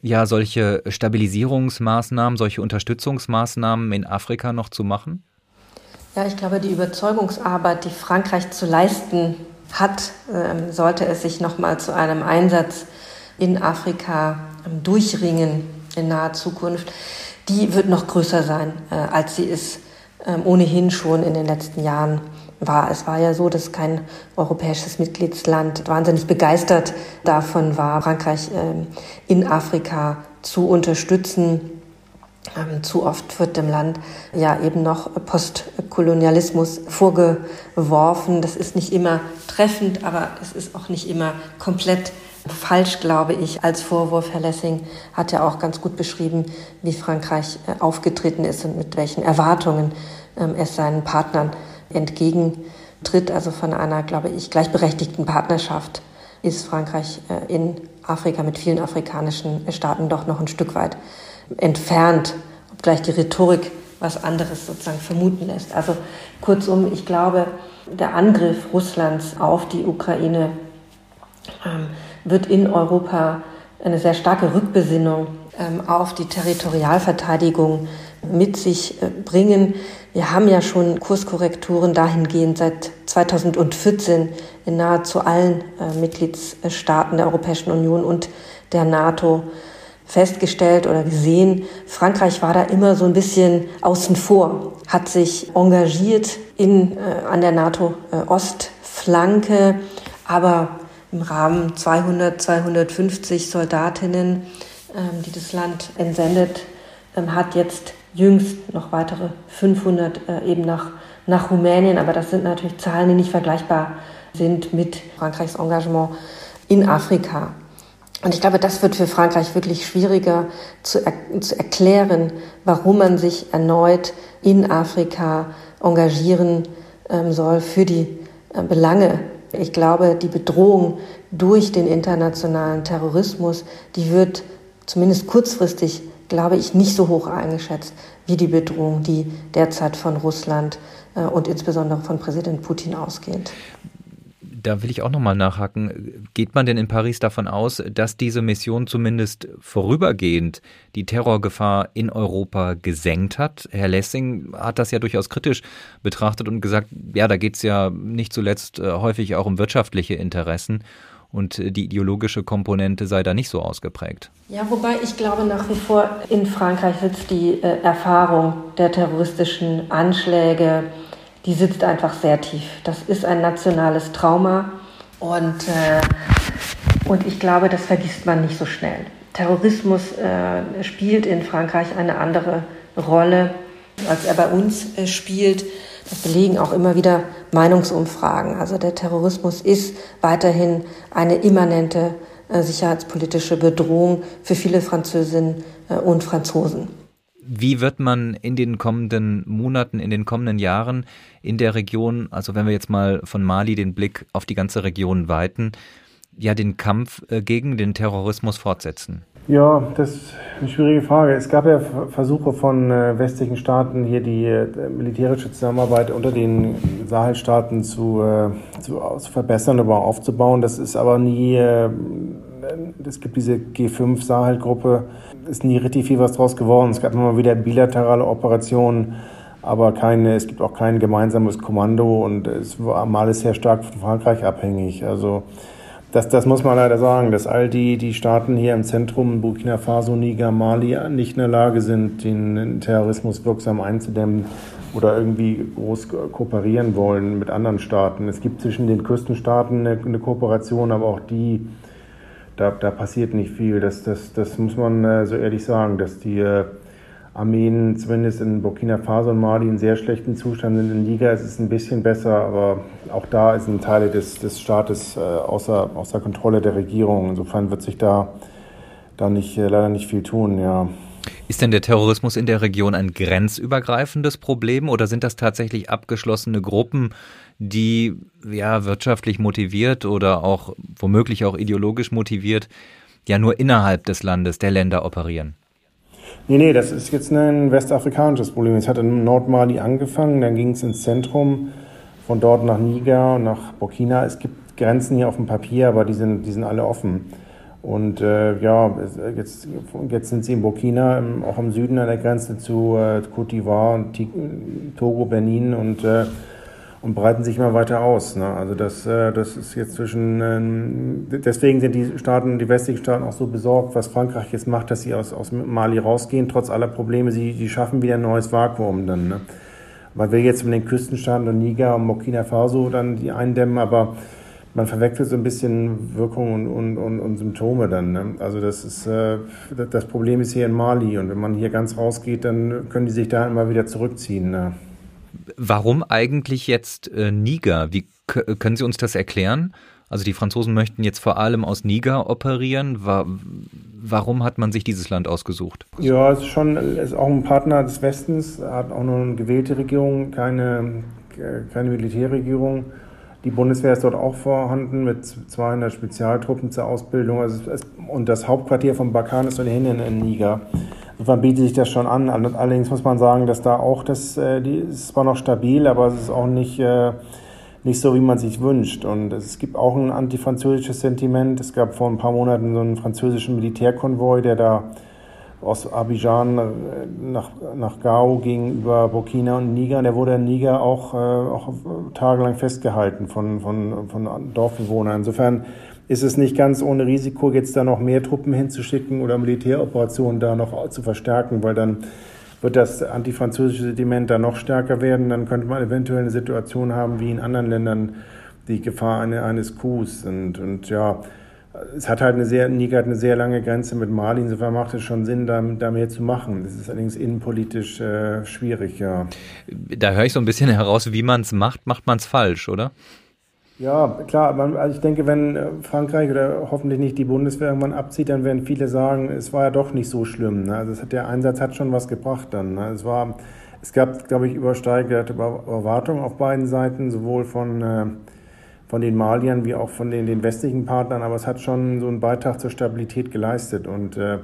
ja, solche Stabilisierungsmaßnahmen, solche Unterstützungsmaßnahmen in Afrika noch zu machen? Ja, ich glaube, die Überzeugungsarbeit, die Frankreich zu leisten hat, ähm, sollte es sich nochmal zu einem Einsatz in Afrika ähm, durchringen in naher Zukunft, die wird noch größer sein, äh, als sie es ähm, ohnehin schon in den letzten Jahren war. Es war ja so, dass kein europäisches Mitgliedsland wahnsinnig begeistert davon war, Frankreich in Afrika zu unterstützen ähm, zu oft wird dem Land ja eben noch Postkolonialismus vorgeworfen. Das ist nicht immer treffend, aber es ist auch nicht immer komplett falsch, glaube ich, als Vorwurf. Herr Lessing hat ja auch ganz gut beschrieben, wie Frankreich äh, aufgetreten ist und mit welchen Erwartungen ähm, es seinen Partnern entgegentritt. Also von einer, glaube ich, gleichberechtigten Partnerschaft ist Frankreich äh, in Afrika mit vielen afrikanischen Staaten doch noch ein Stück weit entfernt, obgleich die Rhetorik was anderes sozusagen vermuten lässt. Also kurzum, ich glaube, der Angriff Russlands auf die Ukraine ähm, wird in Europa eine sehr starke Rückbesinnung ähm, auf die Territorialverteidigung mit sich äh, bringen. Wir haben ja schon Kurskorrekturen dahingehend seit 2014 in nahezu allen äh, Mitgliedstaaten der Europäischen Union und der NATO festgestellt oder gesehen, Frankreich war da immer so ein bisschen außen vor, hat sich engagiert in, äh, an der NATO-Ostflanke, äh, aber im Rahmen 200, 250 Soldatinnen, ähm, die das Land entsendet, ähm, hat jetzt jüngst noch weitere 500 äh, eben nach, nach Rumänien. Aber das sind natürlich Zahlen, die nicht vergleichbar sind mit Frankreichs Engagement in Afrika. Und ich glaube, das wird für Frankreich wirklich schwieriger zu, er zu erklären, warum man sich erneut in Afrika engagieren ähm, soll für die äh, Belange. Ich glaube, die Bedrohung durch den internationalen Terrorismus, die wird zumindest kurzfristig, glaube ich, nicht so hoch eingeschätzt wie die Bedrohung, die derzeit von Russland äh, und insbesondere von Präsident Putin ausgeht da will ich auch nochmal nachhaken. Geht man denn in Paris davon aus, dass diese Mission zumindest vorübergehend die Terrorgefahr in Europa gesenkt hat? Herr Lessing hat das ja durchaus kritisch betrachtet und gesagt, ja, da geht es ja nicht zuletzt äh, häufig auch um wirtschaftliche Interessen und die ideologische Komponente sei da nicht so ausgeprägt. Ja, wobei ich glaube nach wie vor in Frankreich sitzt die äh, Erfahrung der terroristischen Anschläge die sitzt einfach sehr tief. Das ist ein nationales Trauma und, äh, und ich glaube, das vergisst man nicht so schnell. Terrorismus äh, spielt in Frankreich eine andere Rolle, als er bei uns äh, spielt. Das belegen auch immer wieder Meinungsumfragen. Also der Terrorismus ist weiterhin eine immanente äh, sicherheitspolitische Bedrohung für viele Französinnen äh, und Franzosen. Wie wird man in den kommenden Monaten, in den kommenden Jahren in der Region, also wenn wir jetzt mal von Mali den Blick auf die ganze Region weiten, ja den Kampf äh, gegen den Terrorismus fortsetzen? Ja, das ist eine schwierige Frage. Es gab ja Versuche von äh, westlichen Staaten, hier die äh, militärische Zusammenarbeit unter den Sahelstaaten zu, zu, zu verbessern, aber aufzubauen. Das ist aber nie, es gibt diese G5-Sahel-Gruppe, ist nie richtig viel was draus geworden. Es gab immer wieder bilaterale Operationen, aber keine, es gibt auch kein gemeinsames Kommando und es war mal sehr stark von Frankreich abhängig. Also das, das muss man leider sagen, dass all die, die Staaten hier im Zentrum, Burkina Faso, Niger, Mali, nicht in der Lage sind, den Terrorismus wirksam einzudämmen oder irgendwie groß kooperieren wollen mit anderen Staaten. Es gibt zwischen den Küstenstaaten eine, eine Kooperation, aber auch die, da, da passiert nicht viel. Das, das, das muss man äh, so ehrlich sagen, dass die äh, Armeen zumindest in Burkina Faso und Mali in sehr schlechten Zustand sind. In Niger ist es ein bisschen besser, aber auch da sind Teile des, des Staates äh, außer, außer Kontrolle der Regierung. Insofern wird sich da, da nicht, äh, leider nicht viel tun, ja. Ist denn der Terrorismus in der Region ein grenzübergreifendes Problem oder sind das tatsächlich abgeschlossene Gruppen, die ja wirtschaftlich motiviert oder auch womöglich auch ideologisch motiviert ja nur innerhalb des Landes, der Länder operieren? Nee, nee, das ist jetzt ein westafrikanisches Problem. Es hat in Nordmali angefangen, dann ging es ins Zentrum, von dort nach Niger, nach Burkina. Es gibt Grenzen hier auf dem Papier, aber die sind, die sind alle offen. Und äh, ja, jetzt, jetzt sind sie in Burkina, auch im Süden an der Grenze zu äh, Côte d'Ivoire, Togo, Benin und äh, und breiten sich immer weiter aus. Ne? Also das, äh, das ist jetzt zwischen, ähm, deswegen sind die Staaten, die westlichen Staaten auch so besorgt, was Frankreich jetzt macht, dass sie aus, aus Mali rausgehen, trotz aller Probleme. Sie, sie schaffen wieder ein neues Vakuum dann. Ne? Man will jetzt mit den Küstenstaaten und Niger und Burkina Faso dann die eindämmen, aber man verwechselt so ein bisschen Wirkung und, und, und, und Symptome dann. Ne? Also das ist äh, das Problem ist hier in Mali und wenn man hier ganz rausgeht, dann können die sich da immer wieder zurückziehen. Ne? Warum eigentlich jetzt äh, Niger? Wie können Sie uns das erklären? Also die Franzosen möchten jetzt vor allem aus Niger operieren. Wa warum hat man sich dieses Land ausgesucht? Ja, es ist schon ist auch ein Partner des Westens, hat auch nur eine gewählte Regierung, keine, keine Militärregierung. Die Bundeswehr ist dort auch vorhanden mit 200 Spezialtruppen zur Ausbildung. Also es, und das Hauptquartier von Bakan ist ohnehin in, in Niger. Insofern bietet sich das schon an. Allerdings muss man sagen, dass da auch das, äh, die ist zwar noch stabil, aber es ist auch nicht, äh, nicht so, wie man sich wünscht. Und es gibt auch ein antifranzösisches Sentiment. Es gab vor ein paar Monaten so einen französischen Militärkonvoi, der da aus Abidjan äh, nach, nach Gao ging über Burkina und Niger. Und der wurde in Niger auch, auch tagelang festgehalten von, von, von Dorfbewohnern. Insofern ist es nicht ganz ohne Risiko, jetzt da noch mehr Truppen hinzuschicken oder Militäroperationen da noch zu verstärken, weil dann wird das antifranzösische Sediment da noch stärker werden. Dann könnte man eventuell eine Situation haben wie in anderen Ländern die Gefahr eines Coups. Und, und ja, es hat halt eine sehr, Niger hat eine sehr lange Grenze mit Mali, insofern macht es schon Sinn, da, da mehr zu machen. Das ist allerdings innenpolitisch äh, schwierig, ja. Da höre ich so ein bisschen heraus, wie man es macht, macht man es falsch, oder? Ja, klar, also ich denke, wenn äh, Frankreich oder hoffentlich nicht die Bundeswehr irgendwann abzieht, dann werden viele sagen, es war ja doch nicht so schlimm. Ne? Also hat, der Einsatz hat schon was gebracht dann. Ne? Es war, es gab, glaube ich, übersteigerte Erwartungen auf beiden Seiten, sowohl von, äh, von den Maliern wie auch von den, den westlichen Partnern, aber es hat schon so einen Beitrag zur Stabilität geleistet und äh,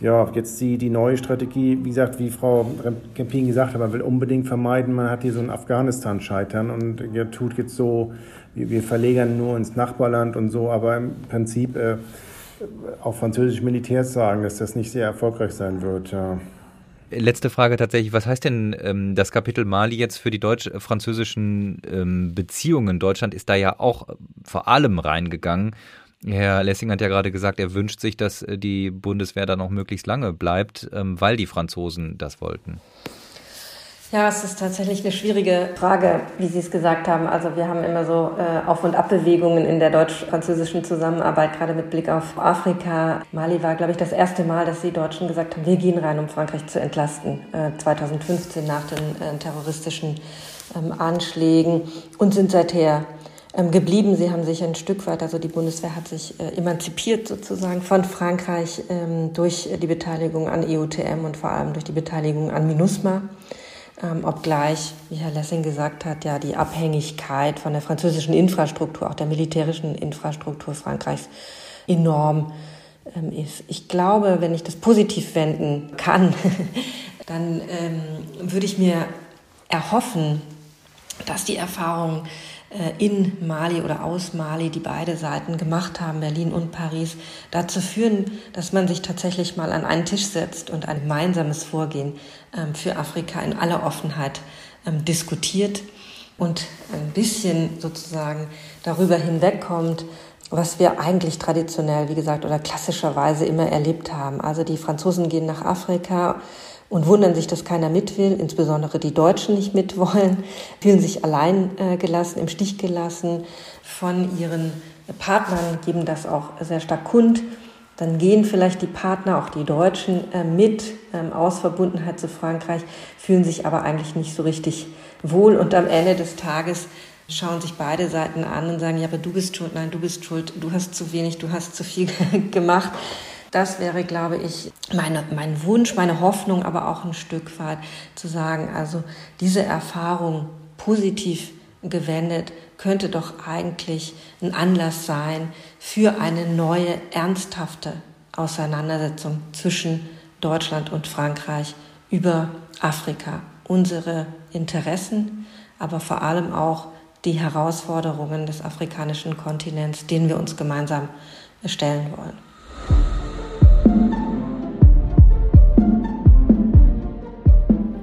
ja, jetzt die, die neue Strategie, wie gesagt, wie Frau Kempin gesagt hat, man will unbedingt vermeiden, man hat hier so ein Afghanistan-Scheitern und tut jetzt so, wir, wir verlegern nur ins Nachbarland und so, aber im Prinzip äh, auch französische Militärs sagen, dass das nicht sehr erfolgreich sein wird. Ja. Letzte Frage tatsächlich. Was heißt denn ähm, das Kapitel Mali jetzt für die deutsch-französischen ähm, Beziehungen? Deutschland ist da ja auch vor allem reingegangen. Herr Lessing hat ja gerade gesagt, er wünscht sich, dass äh, die Bundeswehr da noch möglichst lange bleibt, ähm, weil die Franzosen das wollten. Ja, es ist tatsächlich eine schwierige Frage, wie Sie es gesagt haben. Also wir haben immer so äh, Auf- und Abbewegungen in der deutsch-französischen Zusammenarbeit, gerade mit Blick auf Afrika. Mali war, glaube ich, das erste Mal, dass die Deutschen gesagt haben, wir gehen rein, um Frankreich zu entlasten. Äh, 2015 nach den äh, terroristischen ähm, Anschlägen und sind seither ähm, geblieben. Sie haben sich ein Stück weit, also die Bundeswehr hat sich äh, emanzipiert sozusagen von Frankreich ähm, durch die Beteiligung an EUTM und vor allem durch die Beteiligung an MINUSMA. Ähm, obgleich, wie Herr Lessing gesagt hat, ja die Abhängigkeit von der französischen Infrastruktur, auch der militärischen Infrastruktur Frankreichs enorm ähm, ist. Ich glaube, wenn ich das positiv wenden kann, dann ähm, würde ich mir erhoffen, dass die Erfahrung äh, in Mali oder aus Mali, die beide Seiten gemacht haben, Berlin und Paris, dazu führen, dass man sich tatsächlich mal an einen Tisch setzt und ein gemeinsames Vorgehen ähm, für Afrika in aller Offenheit ähm, diskutiert und ein bisschen sozusagen darüber hinwegkommt, was wir eigentlich traditionell, wie gesagt, oder klassischerweise immer erlebt haben. Also die Franzosen gehen nach Afrika und wundern sich, dass keiner mit will, insbesondere die Deutschen nicht mitwollen, fühlen sich allein äh, gelassen, im Stich gelassen von ihren Partnern, geben das auch sehr stark kund. Dann gehen vielleicht die Partner, auch die Deutschen, äh, mit ähm, aus Verbundenheit zu Frankreich, fühlen sich aber eigentlich nicht so richtig wohl. Und am Ende des Tages schauen sich beide Seiten an und sagen, ja, aber du bist schuld, nein, du bist schuld, du hast zu wenig, du hast zu viel gemacht. Das wäre, glaube ich, meine, mein Wunsch, meine Hoffnung, aber auch ein Stück weit zu sagen, also diese Erfahrung positiv gewendet könnte doch eigentlich ein Anlass sein für eine neue, ernsthafte Auseinandersetzung zwischen Deutschland und Frankreich über Afrika. Unsere Interessen, aber vor allem auch die Herausforderungen des afrikanischen Kontinents, denen wir uns gemeinsam stellen wollen.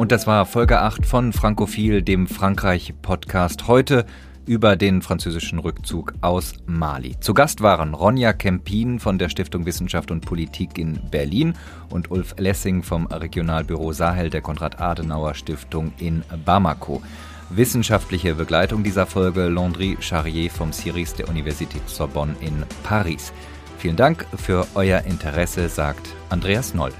Und das war Folge 8 von Frankophil, dem Frankreich-Podcast. Heute über den französischen Rückzug aus Mali. Zu Gast waren Ronja Kempin von der Stiftung Wissenschaft und Politik in Berlin und Ulf Lessing vom Regionalbüro Sahel der Konrad-Adenauer-Stiftung in Bamako. Wissenschaftliche Begleitung dieser Folge Landry Charrier vom CIRIS der Universität Sorbonne in Paris. Vielen Dank für euer Interesse, sagt Andreas Noll.